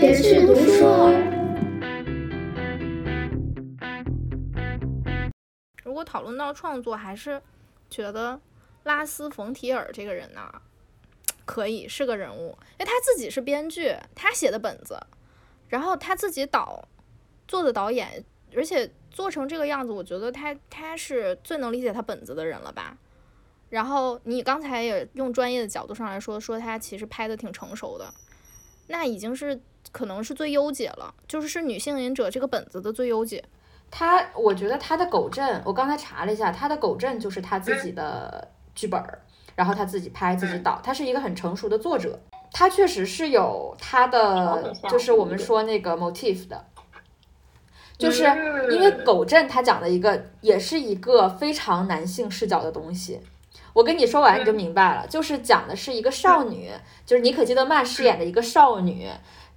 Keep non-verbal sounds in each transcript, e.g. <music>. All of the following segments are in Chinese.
别去读书。如果讨论到创作，还是觉得拉斯冯提尔这个人呢，可以是个人物，因为他自己是编剧，他写的本子，然后他自己导做的导演，而且做成这个样子，我觉得他他是最能理解他本子的人了吧。然后你刚才也用专业的角度上来说，说他其实拍的挺成熟的，那已经是可能是最优解了，就是是女性隐者这个本子的最优解。他，我觉得他的狗镇，我刚才查了一下，他的狗镇就是他自己的剧本儿，然后他自己拍自己导，他是一个很成熟的作者，他确实是有他的，就是我们说那个 motif 的，就是因为狗镇他讲的一个也是一个非常男性视角的东西。我跟你说完你就明白了，就是讲的是一个少女，就是妮可基德曼饰演的一个少女，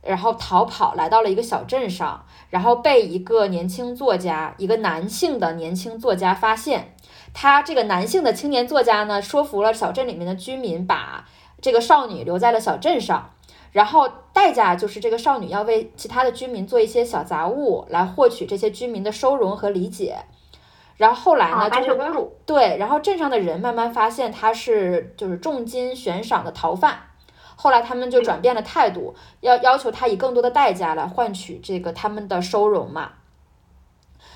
然后逃跑来到了一个小镇上，然后被一个年轻作家，一个男性的年轻作家发现。他这个男性的青年作家呢，说服了小镇里面的居民，把这个少女留在了小镇上，然后代价就是这个少女要为其他的居民做一些小杂物，来获取这些居民的收容和理解。然后后来呢？就是公主对，然后镇上的人慢慢发现他是就是重金悬赏的逃犯，后来他们就转变了态度，要要求他以更多的代价来换取这个他们的收容嘛。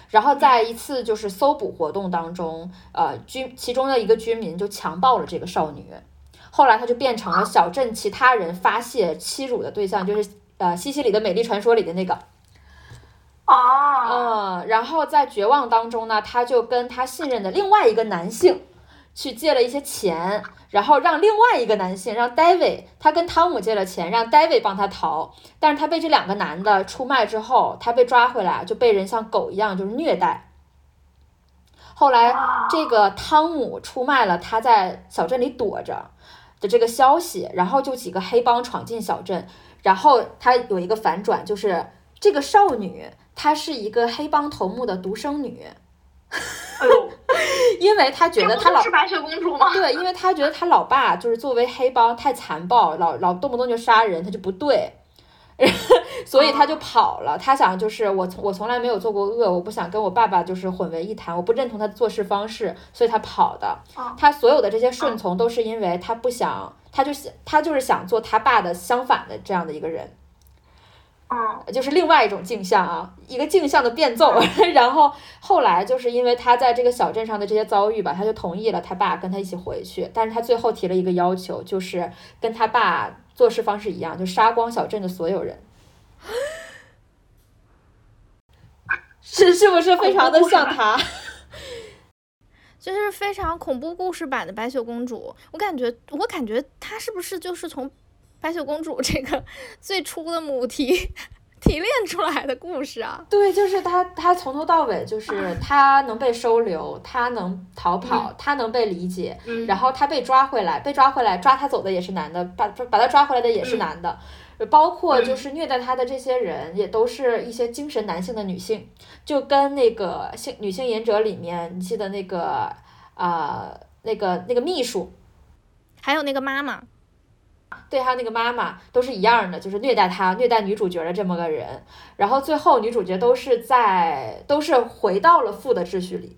然后在一次就是搜捕活动当中，呃，居其中的一个居民就强暴了这个少女，后来她就变成了小镇其他人发泄欺辱的对象，就是呃西西里的美丽传说里的那个。哦，嗯，然后在绝望当中呢，他就跟他信任的另外一个男性去借了一些钱，然后让另外一个男性让 David，他跟汤姆借了钱，让 David 帮他逃，但是他被这两个男的出卖之后，他被抓回来就被人像狗一样就是虐待。后来这个汤姆出卖了他在小镇里躲着的这个消息，然后就几个黑帮闯进小镇，然后他有一个反转，就是这个少女。她是一个黑帮头目的独生女，哎呦，<laughs> 因为他觉得他老是白雪公主吗？对，因为他觉得他老爸就是作为黑帮太残暴，老老动不动就杀人，他就不对，<laughs> 所以他就跑了。他想就是我从我从来没有做过恶，我不想跟我爸爸就是混为一谈，我不认同他的做事方式，所以他跑的。他所有的这些顺从都是因为他不想，他就想他就是想做他爸的相反的这样的一个人。嗯，就是另外一种镜像啊，一个镜像的变奏。<laughs> 然后后来就是因为他在这个小镇上的这些遭遇吧，他就同意了他爸跟他一起回去。但是他最后提了一个要求，就是跟他爸做事方式一样，就杀光小镇的所有人。<laughs> 是是不是非常的像他？<laughs> 就是非常恐怖故事版的白雪公主。我感觉，我感觉他是不是就是从。白雪公主这个 <laughs> 最初的母题提炼出来的故事啊，对，就是她，她从头到尾就是她能被收留，她能逃跑，她能被理解，然后她被抓回来，被抓回来抓她走的也是男的，把把她抓回来的也是男的，包括就是虐待她的这些人也都是一些精神男性的女性，就跟那个性女性隐者里面，你记得那个啊，那个那个秘书，还有那个妈妈。对他那个妈妈都是一样的，就是虐待他、虐待女主角的这么个人。然后最后女主角都是在，都是回到了负的秩序里。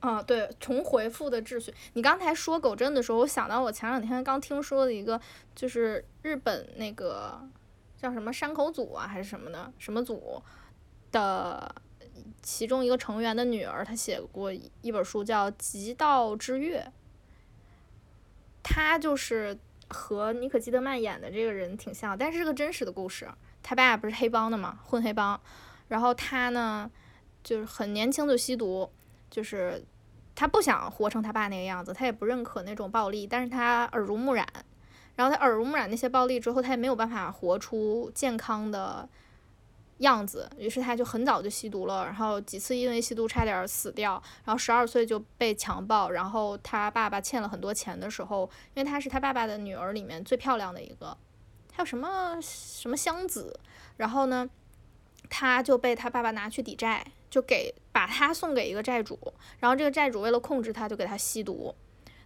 啊，对，重回负的秩序。你刚才说狗镇的时候，我想到我前两天刚听说的一个，就是日本那个叫什么山口组啊，还是什么的，什么组的其中一个成员的女儿，她写过一本书叫《极道之月》。他就是和妮可基德曼演的这个人挺像，但是是个真实的故事。他爸不是黑帮的嘛，混黑帮。然后他呢，就是很年轻就吸毒，就是他不想活成他爸那个样子，他也不认可那种暴力，但是他耳濡目染。然后他耳濡目染那些暴力之后，他也没有办法活出健康的。样子，于是他就很早就吸毒了，然后几次因为吸毒差点死掉，然后十二岁就被强暴，然后他爸爸欠了很多钱的时候，因为他是他爸爸的女儿里面最漂亮的一个，还有什么什么香子，然后呢，他就被他爸爸拿去抵债，就给把他送给一个债主，然后这个债主为了控制他，就给他吸毒，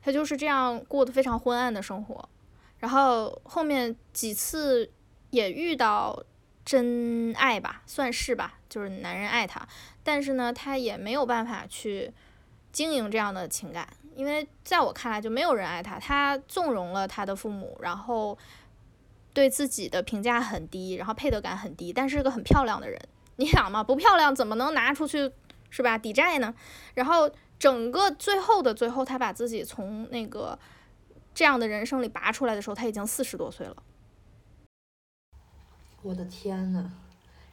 他就是这样过得非常昏暗的生活，然后后面几次。也遇到真爱吧，算是吧，就是男人爱她，但是呢，她也没有办法去经营这样的情感，因为在我看来就没有人爱她，她纵容了她的父母，然后对自己的评价很低，然后配得感很低，但是个很漂亮的人，你想嘛，不漂亮怎么能拿出去是吧抵债呢？然后整个最后的最后，她把自己从那个这样的人生里拔出来的时候，她已经四十多岁了。我的天呐，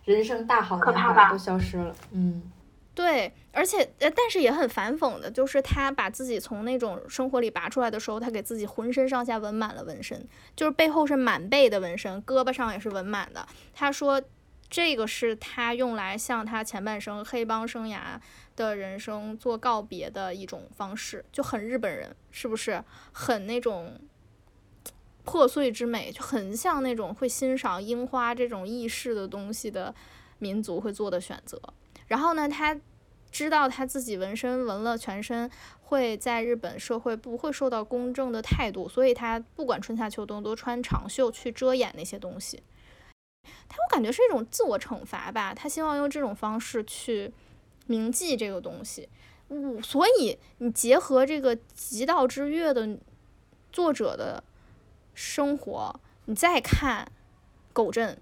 人生大好可怕吧年华都消失了。嗯，对，而且呃，但是也很反讽的，就是他把自己从那种生活里拔出来的时候，他给自己浑身上下纹满了纹身，就是背后是满背的纹身，胳膊上也是纹满的。他说，这个是他用来向他前半生黑帮生涯的人生做告别的一种方式，就很日本人，是不是？很那种破碎之美，就很像那种会欣赏樱花这种意式的东西的民族会做的选择。然后呢，他知道他自己纹身纹了全身，会在日本社会不会受到公正的态度，所以他不管春夏秋冬都穿长袖去遮掩那些东西。他我感觉是一种自我惩罚吧，他希望用这种方式去铭记这个东西。嗯，所以你结合这个《极道之月》的作者的生活，你再看狗镇，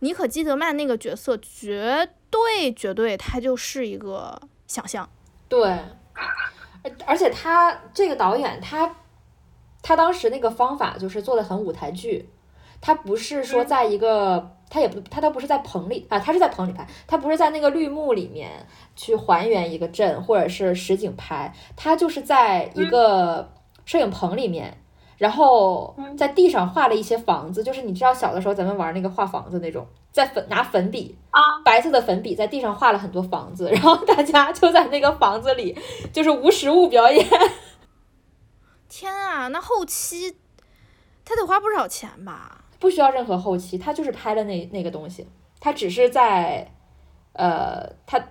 妮可基德曼那个角色，绝对绝对，他就是一个想象。对，而而且他这个导演，他他当时那个方法就是做的很舞台剧，他不是说在一个，他也不，他都不是在棚里啊，他是在棚里拍，他不是在那个绿幕里面去还原一个镇或者是实景拍，他就是在一个摄影棚里面。然后在地上画了一些房子，就是你知道小的时候咱们玩那个画房子那种，在粉拿粉笔啊，白色的粉笔在地上画了很多房子，<laughs> 然后大家就在那个房子里就是无实物表演。<laughs> 天啊，那后期他得花不少钱吧？不需要任何后期，他就是拍了那那个东西，他只是在，呃，他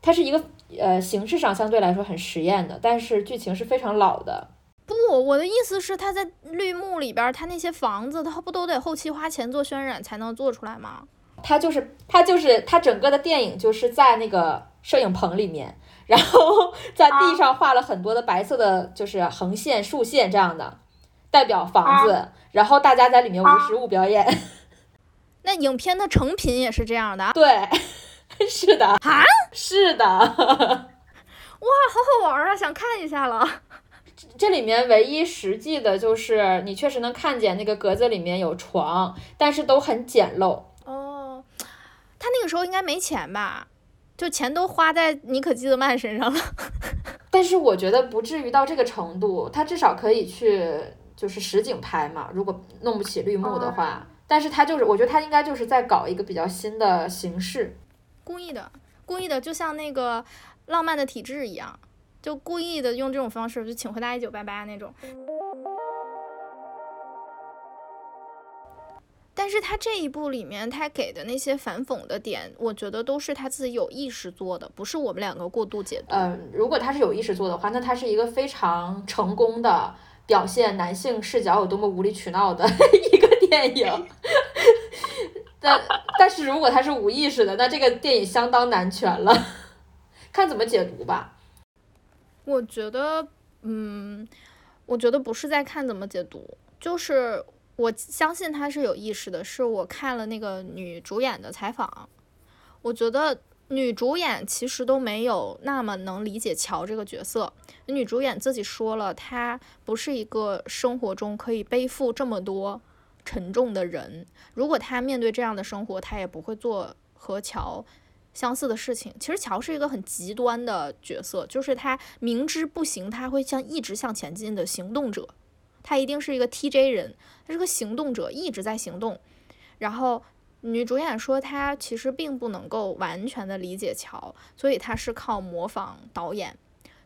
他是一个呃形式上相对来说很实验的，但是剧情是非常老的。不，我的意思是他在绿幕里边，他那些房子，他不都得后期花钱做渲染才能做出来吗？他就是他就是他整个的电影就是在那个摄影棚里面，然后在地上画了很多的白色的就是横线、竖线这样的，代表房子，然后大家在里面无实物表演。<laughs> 那影片的成品也是这样的？对，<laughs> 是的啊，是的。<laughs> 哇，好好玩啊，想看一下了。这里面唯一实际的就是你确实能看见那个格子里面有床，但是都很简陋。哦，他那个时候应该没钱吧？就钱都花在尼可基德曼身上了。<laughs> 但是我觉得不至于到这个程度，他至少可以去就是实景拍嘛。如果弄不起绿幕的话，但是他就是我觉得他应该就是在搞一个比较新的形式，故意的，故意的，就像那个浪漫的体制一样。就故意的用这种方式，就请回答一九八八那种。但是他这一部里面，他给的那些反讽的点，我觉得都是他自己有意识做的，不是我们两个过度解读。嗯，如果他是有意识做的话，那他是一个非常成功的表现男性视角有多么无理取闹的 <laughs> 一个电影。但但是如果他是无意识的，那这个电影相当男权了，<laughs> 看怎么解读吧。我觉得，嗯，我觉得不是在看怎么解读，就是我相信他是有意识的。是我看了那个女主演的采访，我觉得女主演其实都没有那么能理解乔这个角色。女主演自己说了，她不是一个生活中可以背负这么多沉重的人。如果她面对这样的生活，她也不会做和乔。相似的事情，其实乔是一个很极端的角色，就是他明知不行，他会向一直向前进的行动者，他一定是一个 TJ 人，他是个行动者，一直在行动。然后女主演说，她其实并不能够完全的理解乔，所以她是靠模仿导演，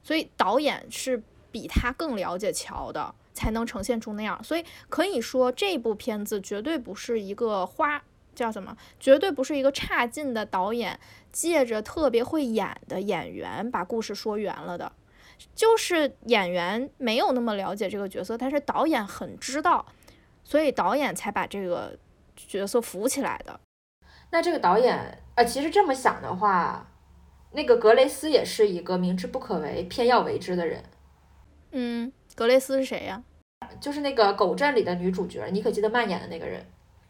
所以导演是比他更了解乔的，才能呈现出那样。所以可以说，这部片子绝对不是一个花。叫什么？绝对不是一个差劲的导演借着特别会演的演员把故事说圆了的，就是演员没有那么了解这个角色，但是导演很知道，所以导演才把这个角色扶起来的。那这个导演，呃，其实这么想的话，那个格雷斯也是一个明知不可为偏要为之的人。嗯，格雷斯是谁呀？就是那个《狗镇》里的女主角，妮可基德曼演的那个人。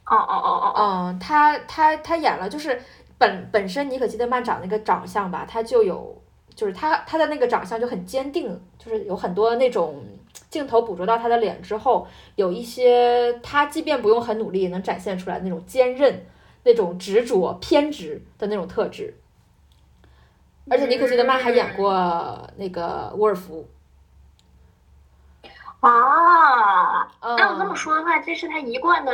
哦哦哦哦哦，嗯，他他他演了，就是本本身妮可基德曼长那个长相吧，他就有，就是他他的那个长相就很坚定，就是有很多那种镜头捕捉到他的脸之后，有一些他即便不用很努力也能展现出来那种坚韧、那种执着、偏执的那种特质。而且妮可基德曼还演过那个沃尔夫。啊，嗯，那我这么说的话，这是他一贯的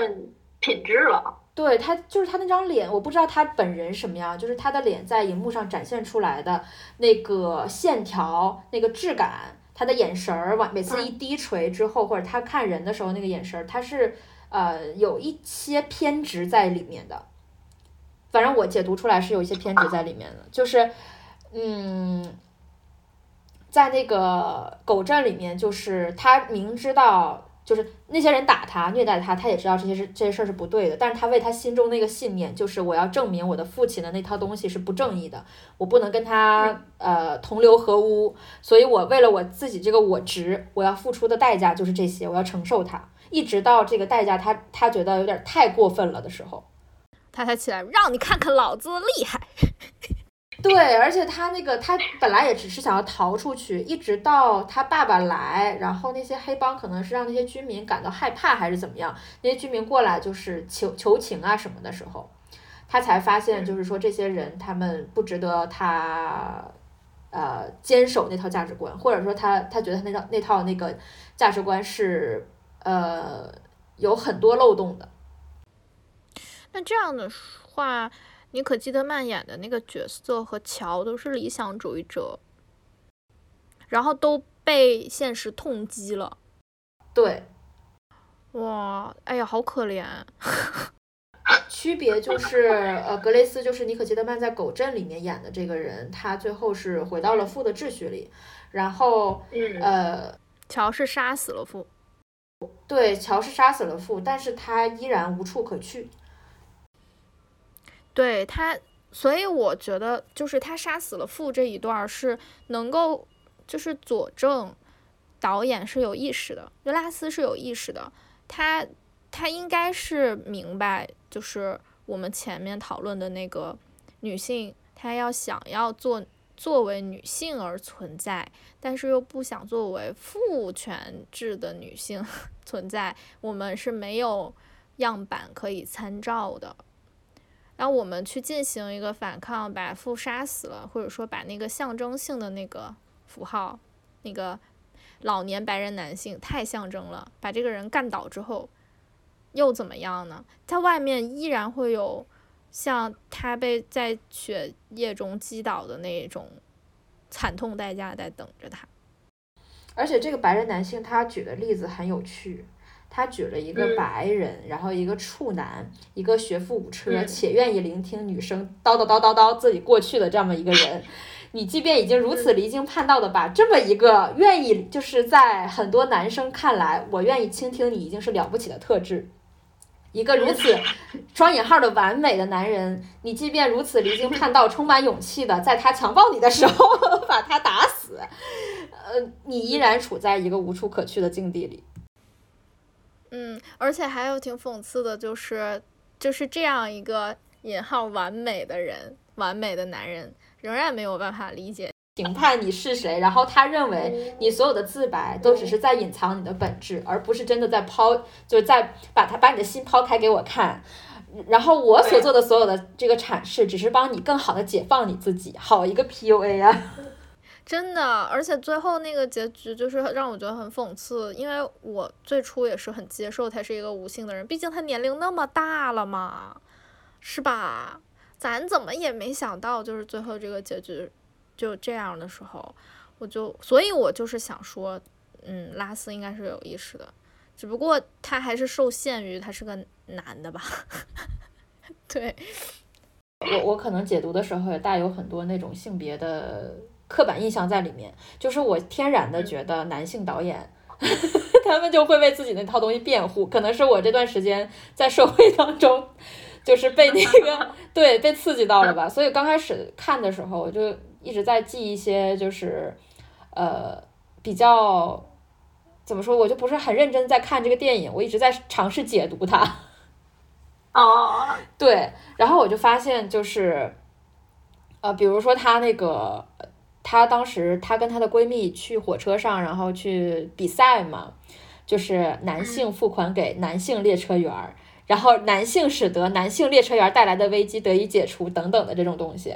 品质了。对他就是他那张脸，我不知道他本人什么样，就是他的脸在荧幕上展现出来的那个线条、那个质感，他的眼神儿往每次一低垂之后，或者他看人的时候那个眼神儿，他是呃有一些偏执在里面的。反正我解读出来是有一些偏执在里面的，就是嗯，在那个狗镇里面，就是他明知道。就是那些人打他、虐待他，他也知道这些事这些事儿是不对的，但是他为他心中那个信念，就是我要证明我的父亲的那套东西是不正义的，我不能跟他呃同流合污，所以我为了我自己这个我值，我要付出的代价就是这些，我要承受它，一直到这个代价他他觉得有点太过分了的时候，他才起来让你看看老子厉害。对，而且他那个他本来也只是想要逃出去，一直到他爸爸来，然后那些黑帮可能是让那些居民感到害怕还是怎么样，那些居民过来就是求求情啊什么的时候，他才发现就是说这些人他们不值得他呃坚守那套价值观，或者说他他觉得他那套那套那个价值观是呃有很多漏洞的。那这样的话。妮可基德曼演的那个角色和乔都是理想主义者，然后都被现实痛击了。对，哇，哎呀，好可怜。<laughs> 区别就是，呃，格雷斯就是妮可基德曼在《狗镇》里面演的这个人，他最后是回到了父的秩序里，然后，呃，乔是杀死了父。对，乔是杀死了父，但是他依然无处可去。对他，所以我觉得就是他杀死了父这一段是能够就是佐证导演是有意识的，尤拉斯是有意识的，他他应该是明白，就是我们前面讨论的那个女性，她要想要做作为女性而存在，但是又不想作为父权制的女性 <laughs> 存在，我们是没有样板可以参照的。然后我们去进行一个反抗，把父杀死了，或者说把那个象征性的那个符号，那个老年白人男性太象征了，把这个人干倒之后，又怎么样呢？他外面依然会有像他被在血液中击倒的那种惨痛代价在等着他。而且这个白人男性他举的例子很有趣。他举了一个白人，然后一个处男，一个学富五车且愿意聆听女生叨叨叨叨叨自己过去的这么一个人。<laughs> 你即便已经如此离经叛道的把这么一个愿意，就是在很多男生看来，我愿意倾听你已经是了不起的特质。一个如此 <laughs> 双引号的完美的男人，你即便如此离经叛道，充满勇气的在他强暴你的时候 <laughs> 把他打死，呃，你依然处在一个无处可去的境地里。嗯，而且还有挺讽刺的，就是就是这样一个引号完美的人，完美的男人，仍然没有办法理解评判你是谁。然后他认为你所有的自白都只是在隐藏你的本质，而不是真的在抛，就是在把他把你的心抛开给我看。然后我所做的所有的这个阐释，只是帮你更好的解放你自己。好一个 PUA 啊！真的，而且最后那个结局就是让我觉得很讽刺，因为我最初也是很接受他是一个无性的人，毕竟他年龄那么大了嘛，是吧？咱怎么也没想到，就是最后这个结局就这样的时候，我就，所以我就是想说，嗯，拉斯应该是有意识的，只不过他还是受限于他是个男的吧？<laughs> 对，我我可能解读的时候也带有很多那种性别的。刻板印象在里面，就是我天然的觉得男性导演，他 <laughs> 他们就会为自己那套东西辩护。可能是我这段时间在社会当中，就是被那个 <laughs> 对被刺激到了吧。所以刚开始看的时候，我就一直在记一些，就是呃比较怎么说，我就不是很认真在看这个电影，我一直在尝试解读它。<laughs> 哦，对，然后我就发现就是。呃，比如说他那个，她当时她跟她的闺蜜去火车上，然后去比赛嘛，就是男性付款给男性列车员儿，然后男性使得男性列车员带来的危机得以解除等等的这种东西。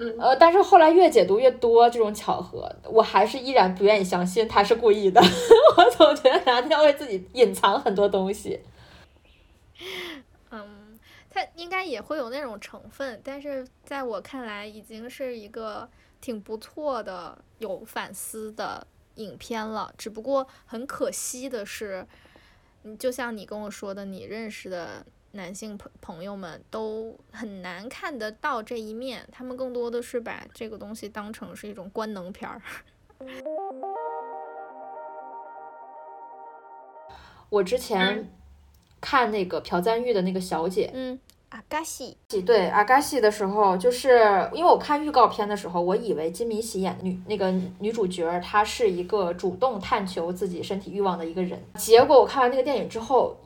嗯，呃，但是后来越解读越多这种巧合，我还是依然不愿意相信他是故意的。<laughs> 我总觉得男的要为自己隐藏很多东西。应该也会有那种成分，但是在我看来，已经是一个挺不错的、有反思的影片了。只不过很可惜的是，你，就像你跟我说的，你认识的男性朋朋友们都很难看得到这一面，他们更多的是把这个东西当成是一种官能片儿。<laughs> 我之前看那个朴赞玉的那个小姐，嗯，阿嘎西，对阿嘎西的时候，就是因为我看预告片的时候，我以为金敏喜演的女那个女主角，她是一个主动探求自己身体欲望的一个人。结果我看完那个电影之后，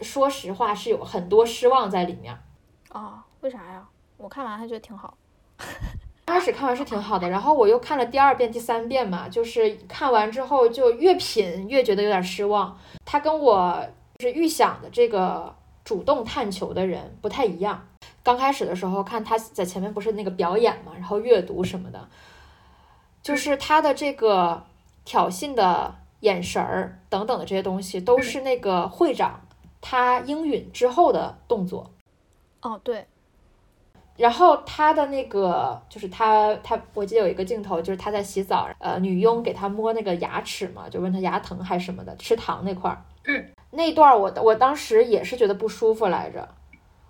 说实话是有很多失望在里面。哦，为啥呀？我看完还觉得挺好。刚开始看完是挺好的，然后我又看了第二遍、第三遍嘛，就是看完之后就越品越觉得有点失望。他跟我就是预想的这个主动探求的人不太一样。刚开始的时候看他在前面不是那个表演嘛，然后阅读什么的，就是他的这个挑衅的眼神儿等等的这些东西，都是那个会长他应允之后的动作。哦，对，然后他的那个就是他他，我记得有一个镜头，就是他在洗澡，呃，女佣给他摸那个牙齿嘛，就问他牙疼还是什么的，吃糖那块儿，嗯，那段我我当时也是觉得不舒服来着，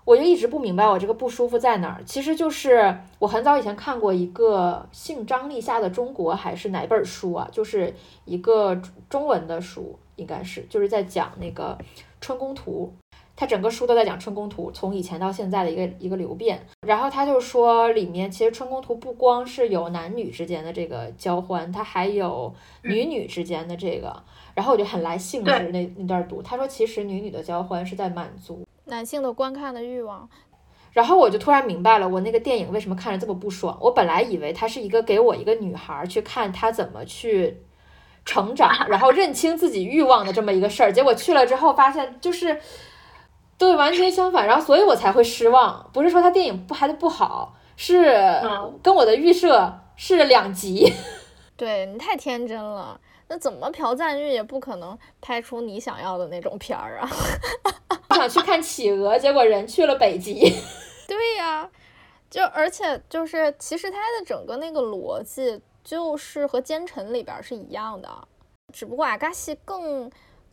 我就一直不明白我这个不舒服在哪儿，其实就是我很早以前看过一个姓张立夏的中国还是哪本书啊，就是一个中文的书，应该是就是在讲那个春宫图。他整个书都在讲春宫图，从以前到现在的一个一个流变。然后他就说，里面其实春宫图不光是有男女之间的这个交欢，它还有女女之间的这个。然后我就很来兴致那那段读，他说其实女女的交欢是在满足男性的观看的欲望。然后我就突然明白了，我那个电影为什么看着这么不爽。我本来以为它是一个给我一个女孩去看她怎么去成长，<laughs> 然后认清自己欲望的这么一个事儿。结果去了之后发现就是。对，完全相反，然后所以我才会失望。不是说他电影不拍的不好，是跟我的预设是两极。<laughs> 对你太天真了，那怎么朴赞玉也不可能拍出你想要的那种片儿啊？<laughs> 我想去看企鹅，结果人去了北极。<laughs> 对呀，就而且就是，其实他的整个那个逻辑就是和《奸臣》里边是一样的，只不过阿嘎西更。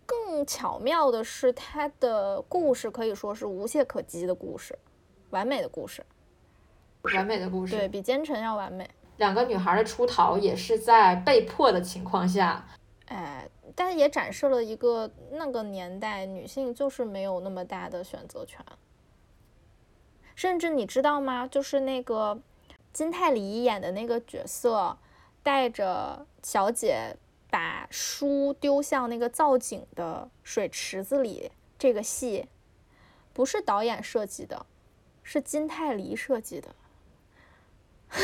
更巧妙的是，他的故事可以说是无懈可击的故事，完美的故事，完美的故事，对比奸臣要完美。两个女孩的出逃也是在被迫的情况下，哎，但也展示了一个那个年代女性就是没有那么大的选择权，甚至你知道吗？就是那个金泰梨演的那个角色，带着小姐。把书丢向那个造景的水池子里，这个戏不是导演设计的，是金泰梨设计的。<laughs>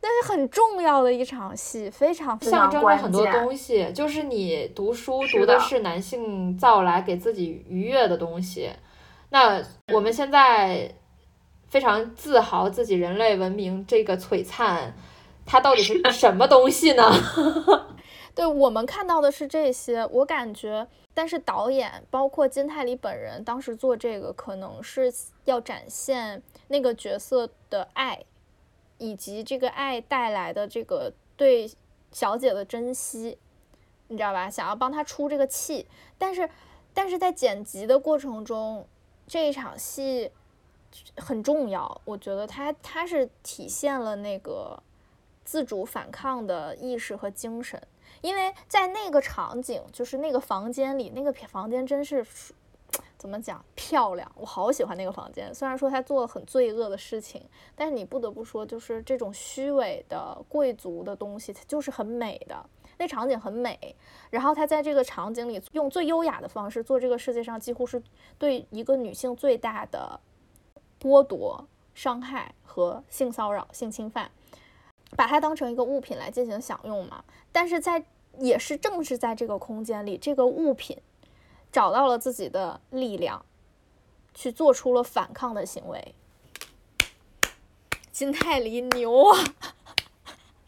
那是很重要的一场戏，非常非常象征着很多东西。就是你读书读的是男性造来给自己愉悦的东西，那我们现在非常自豪自己人类文明这个璀璨。它到底是什么东西呢？<laughs> 对我们看到的是这些，我感觉，但是导演包括金泰梨本人当时做这个，可能是要展现那个角色的爱，以及这个爱带来的这个对小姐的珍惜，你知道吧？想要帮她出这个气，但是，但是在剪辑的过程中，这一场戏很重要，我觉得它它是体现了那个。自主反抗的意识和精神，因为在那个场景，就是那个房间里，那个房间真是怎么讲漂亮，我好喜欢那个房间。虽然说他做了很罪恶的事情，但是你不得不说，就是这种虚伪的贵族的东西，它就是很美的。那场景很美，然后他在这个场景里用最优雅的方式做这个世界上几乎是对一个女性最大的剥夺、伤害和性骚扰、性侵犯，把它当成一个物品来进行享用嘛。但是在也是正是在这个空间里，这个物品找到了自己的力量，去做出了反抗的行为。金泰梨牛啊！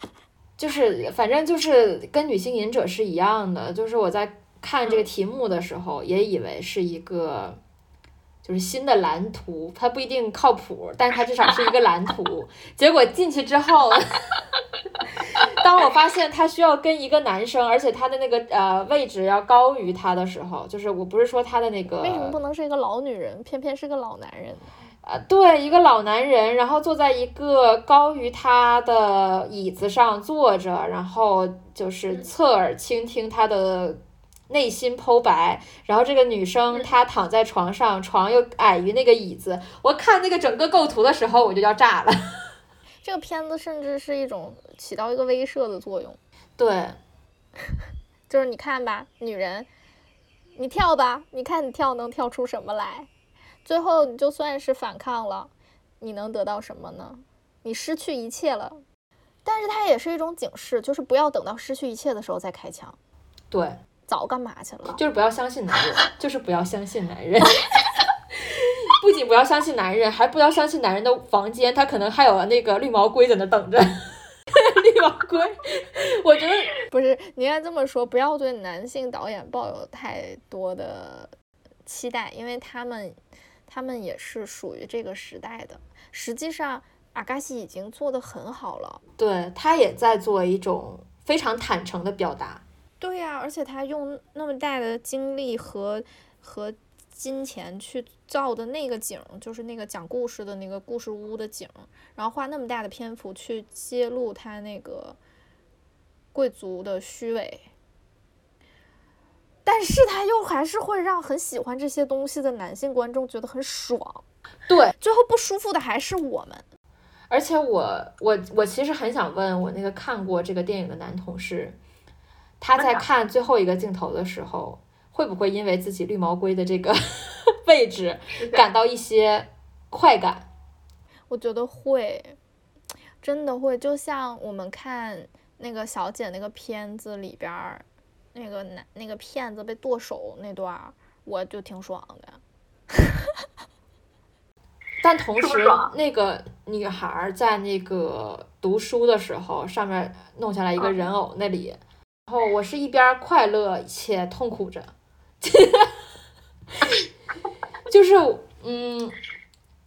<laughs> 就是，反正就是跟女性隐者是一样的。就是我在看这个题目的时候，也以为是一个就是新的蓝图，它不一定靠谱，但是它至少是一个蓝图。<laughs> 结果进去之后，<laughs> 当我发现他需要跟一个男生，而且他的那个呃位置要高于他的时候，就是我不是说他的那个为什么不能是一个老女人，偏偏是个老男人？呃，对，一个老男人，然后坐在一个高于他的椅子上坐着，然后就是侧耳倾听他的内心剖白。然后这个女生她躺在床上，床又矮于那个椅子。我看那个整个构图的时候，我就要炸了。<laughs> 这个片子甚至是一种起到一个威慑的作用。对，<laughs> 就是你看吧，女人，你跳吧，你看你跳能跳出什么来。最后，你就算是反抗了，你能得到什么呢？你失去一切了，但是它也是一种警示，就是不要等到失去一切的时候再开枪。对，早干嘛去了？就是不要相信男人，就是不要相信男人。<laughs> 不仅不要相信男人，还不要相信男人的房间，他可能还有那个绿毛龟在那等着。<laughs> 绿毛龟，我觉得不是，你应该这么说，不要对男性导演抱有太多的期待，因为他们。他们也是属于这个时代的。实际上，阿嘎西已经做得很好了。对他也在做一种非常坦诚的表达。对呀，而且他用那么大的精力和和金钱去造的那个景，就是那个讲故事的那个故事屋的景，然后花那么大的篇幅去揭露他那个贵族的虚伪。但是他又还是会让很喜欢这些东西的男性观众觉得很爽，对，最后不舒服的还是我们。而且我我我其实很想问我那个看过这个电影的男同事，他在看最后一个镜头的时候，会不会因为自己绿毛龟的这个 <laughs> 位置感到一些快感？我觉得会，真的会，就像我们看那个小姐那个片子里边儿。那个男那个骗子被剁手那段，我就挺爽的。<laughs> 但同时，那个女孩在那个读书的时候，上面弄下来一个人偶那里，然后我是一边快乐且痛苦着，<laughs> 就是嗯，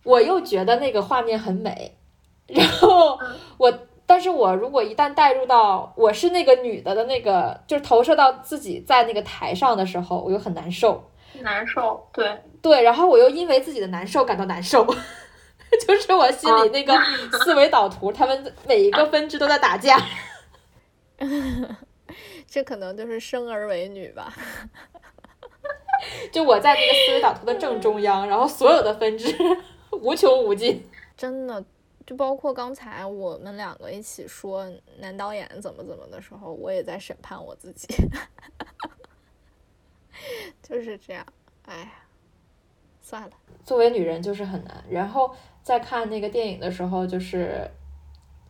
我又觉得那个画面很美，然后我。但是我如果一旦带入到我是那个女的的那个，就是投射到自己在那个台上的时候，我又很难受，难受，对。对，然后我又因为自己的难受感到难受，<laughs> 就是我心里那个思维导图，他们每一个分支都在打架，<laughs> 这可能就是生而为女吧，<laughs> 就我在那个思维导图的正中央，然后所有的分支无穷无尽，<laughs> 真的。就包括刚才我们两个一起说男导演怎么怎么的时候，我也在审判我自己，<laughs> 就是这样。哎呀，算了，作为女人就是很难。然后在看那个电影的时候，就是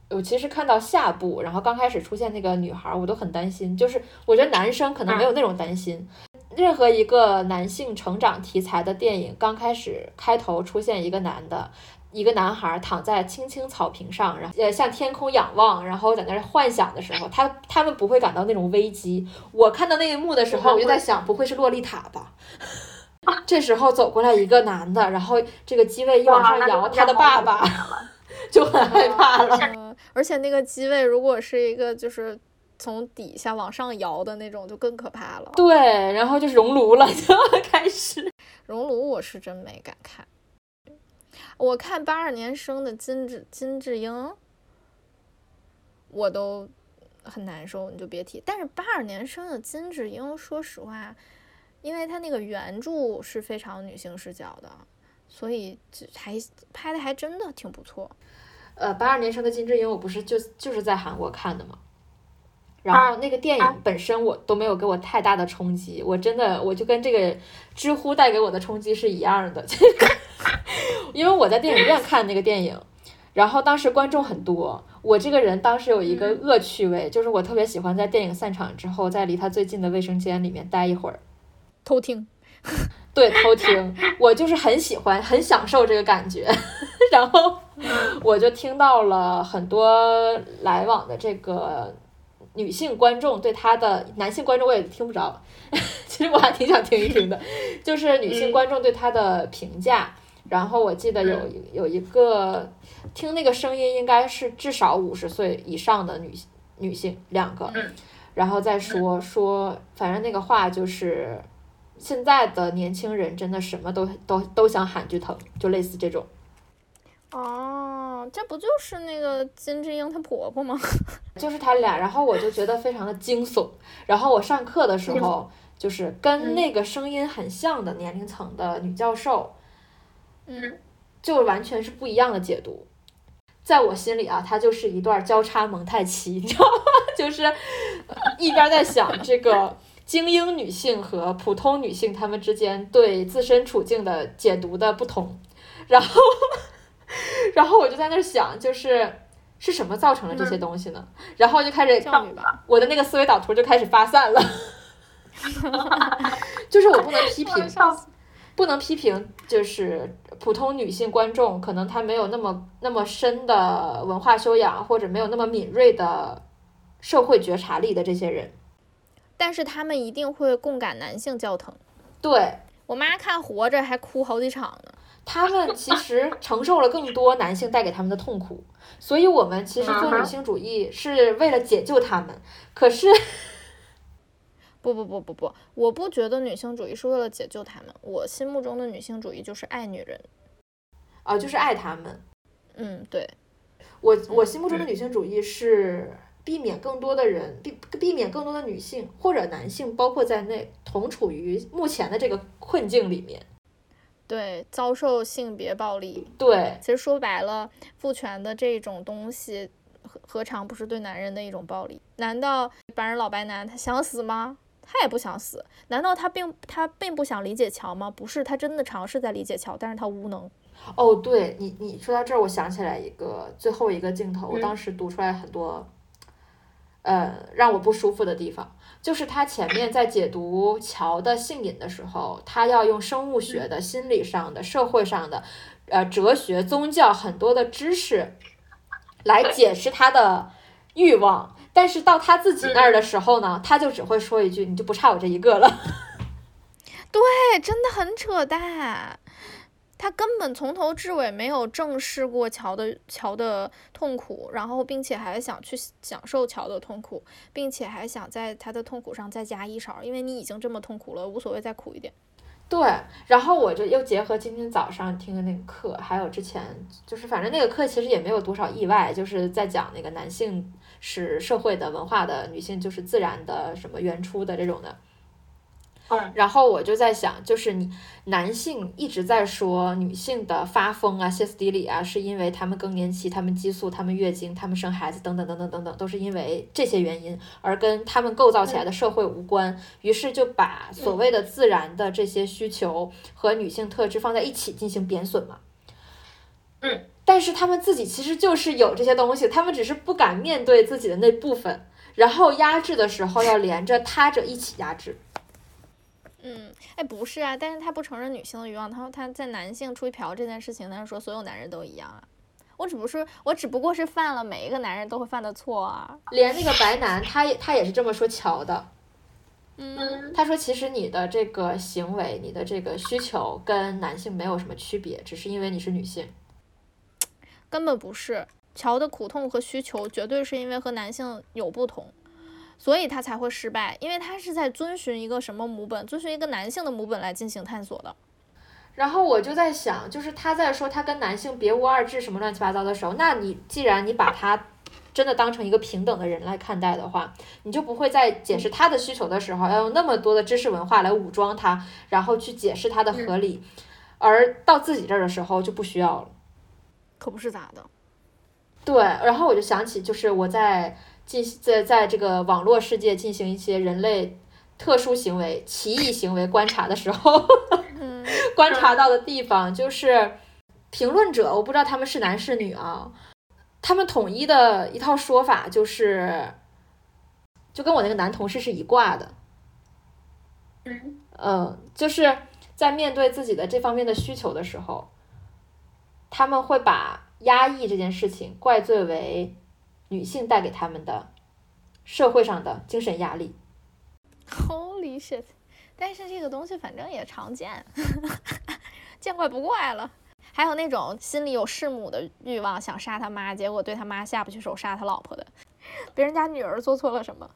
我其实看到下部，然后刚开始出现那个女孩，我都很担心。就是我觉得男生可能没有那种担心。任何一个男性成长题材的电影，刚开始开头出现一个男的。一个男孩躺在青青草坪上，然后呃向天空仰望，然后在那儿幻想的时候，他他们不会感到那种危机。我看到那一幕的时候，我就在想，不会是洛丽塔吧？<laughs> 这时候走过来一个男的，然后这个机位一往上摇，他的爸爸就很害怕了。而且那个机位如果是一个就是从底下往上摇的那种，就更可怕了。对，然后就是熔炉了，就 <laughs> 开始熔炉，我是真没敢看。我看八二年生的金智金智英，我都很难受，你就别提。但是八二年生的金智英，说实话，因为他那个原著是非常女性视角的，所以这还拍的还真的挺不错。呃，八二年生的金智英，我不是就就是在韩国看的嘛。然后那个电影本身我都没有给我太大的冲击，我真的我就跟这个知乎带给我的冲击是一样的，<laughs> 因为我在电影院看那个电影，然后当时观众很多，我这个人当时有一个恶趣味，就是我特别喜欢在电影散场之后，在离他最近的卫生间里面待一会儿，偷听，对，偷听，我就是很喜欢，很享受这个感觉，<laughs> 然后我就听到了很多来往的这个。女性观众对他的男性观众我也听不着，<laughs> 其实我还挺想听一听的，就是女性观众对他的评价。然后我记得有有一个听那个声音应该是至少五十岁以上的女女性两个，然后再说说，反正那个话就是现在的年轻人真的什么都都都想喊句疼，就类似这种。哦，这不就是那个金智英她婆婆吗？<laughs> <laughs> 就是他俩，然后我就觉得非常的惊悚。然后我上课的时候，就是跟那个声音很像的年龄层的女教授，嗯，就完全是不一样的解读。在我心里啊，它就是一段交叉蒙太奇，你知道吗？<laughs> 就是一边在想这个精英女性和普通女性她们之间对自身处境的解读的不同，然后。<laughs> 然后我就在那儿想，就是是什么造成了这些东西呢？然后就开始，我的那个思维导图就开始发散了。<laughs> 就是我不能批评，<laughs> 不能批评，就是普通女性观众，可能她没有那么那么深的文化修养，或者没有那么敏锐的社会觉察力的这些人。但是他们一定会共感男性教疼。对我妈看《活着》还哭好几场呢。他们其实承受了更多男性带给他们的痛苦，所以我们其实做女性主义是为了解救他们。可是，<laughs> 不不不不不，我不觉得女性主义是为了解救他们。我心目中的女性主义就是爱女人，啊，就是爱他们。嗯，对。我我心目中的女性主义是避免更多的人避避免更多的女性或者男性，包括在内，同处于目前的这个困境里面。对，遭受性别暴力。对，其实说白了，父权的这种东西，何何尝不是对男人的一种暴力？难道白人老白男他想死吗？他也不想死。难道他并他并不想理解乔吗？不是，他真的尝试在理解乔，但是他无能。哦，对你你说到这儿，我想起来一个最后一个镜头，我当时读出来很多，呃，让我不舒服的地方。就是他前面在解读乔的性瘾的时候，他要用生物学的、心理上的、社会上的、呃哲学、宗教很多的知识来解释他的欲望，但是到他自己那儿的时候呢，他就只会说一句：“你就不差我这一个了。” <laughs> 对，真的很扯淡。他根本从头至尾没有正视过乔的乔的痛苦，然后并且还想去享受乔的痛苦，并且还想在他的痛苦上再加一勺，因为你已经这么痛苦了，无所谓再苦一点。对，然后我就又结合今天早上听的那个课，还有之前就是反正那个课其实也没有多少意外，就是在讲那个男性是社会的文化的，女性就是自然的什么原初的这种的。然后我就在想，就是你男性一直在说女性的发疯啊、歇斯底里啊，是因为他们更年期、他们激素、他们月经、他们生孩子等等等等等等，都是因为这些原因，而跟他们构造起来的社会无关。于是就把所谓的自然的这些需求和女性特质放在一起进行贬损嘛。嗯，但是他们自己其实就是有这些东西，他们只是不敢面对自己的那部分，然后压制的时候要连着他者一起压制。嗯，哎，不是啊，但是他不承认女性的欲望，他说他在男性出去嫖这件事情，他是说所有男人都一样啊。我只不是，我只不过是犯了每一个男人都会犯的错啊。连那个白男，他也他也是这么说乔的。嗯，他说其实你的这个行为，你的这个需求跟男性没有什么区别，只是因为你是女性。根本不是，乔的苦痛和需求绝对是因为和男性有不同。所以他才会失败，因为他是在遵循一个什么母本，遵循一个男性的母本来进行探索的。然后我就在想，就是他在说他跟男性别无二致什么乱七八糟的时候，那你既然你把他真的当成一个平等的人来看待的话，你就不会在解释他的需求的时候，要用那么多的知识文化来武装他，然后去解释他的合理，而到自己这儿的时候就不需要了。可不是咋的。对，然后我就想起，就是我在进在在这个网络世界进行一些人类特殊行为、奇异行为观察的时候，<laughs> 嗯观察到的地方就是评论者，我不知道他们是男是女啊，他们统一的一套说法就是，就跟我那个男同事是一挂的，嗯。嗯，就是在面对自己的这方面的需求的时候，他们会把压抑这件事情怪罪为女性带给他们的社会上的精神压力。Holy shit！但是这个东西反正也常见，<laughs> 见怪不怪了。还有那种心里有弑母的欲望，想杀他妈，结果对他妈下不去手杀他老婆的，别人家女儿做错了什么？